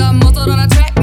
a muzzle on a track.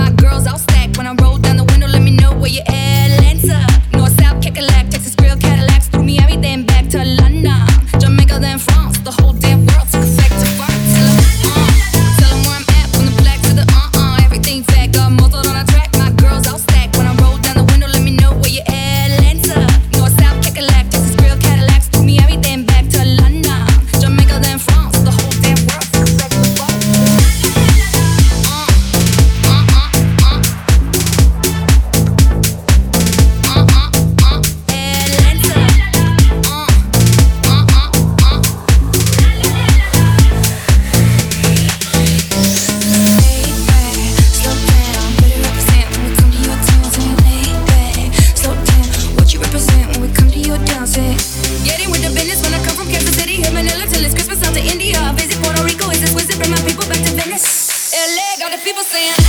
Bring my people back to Venice. LA got the people saying.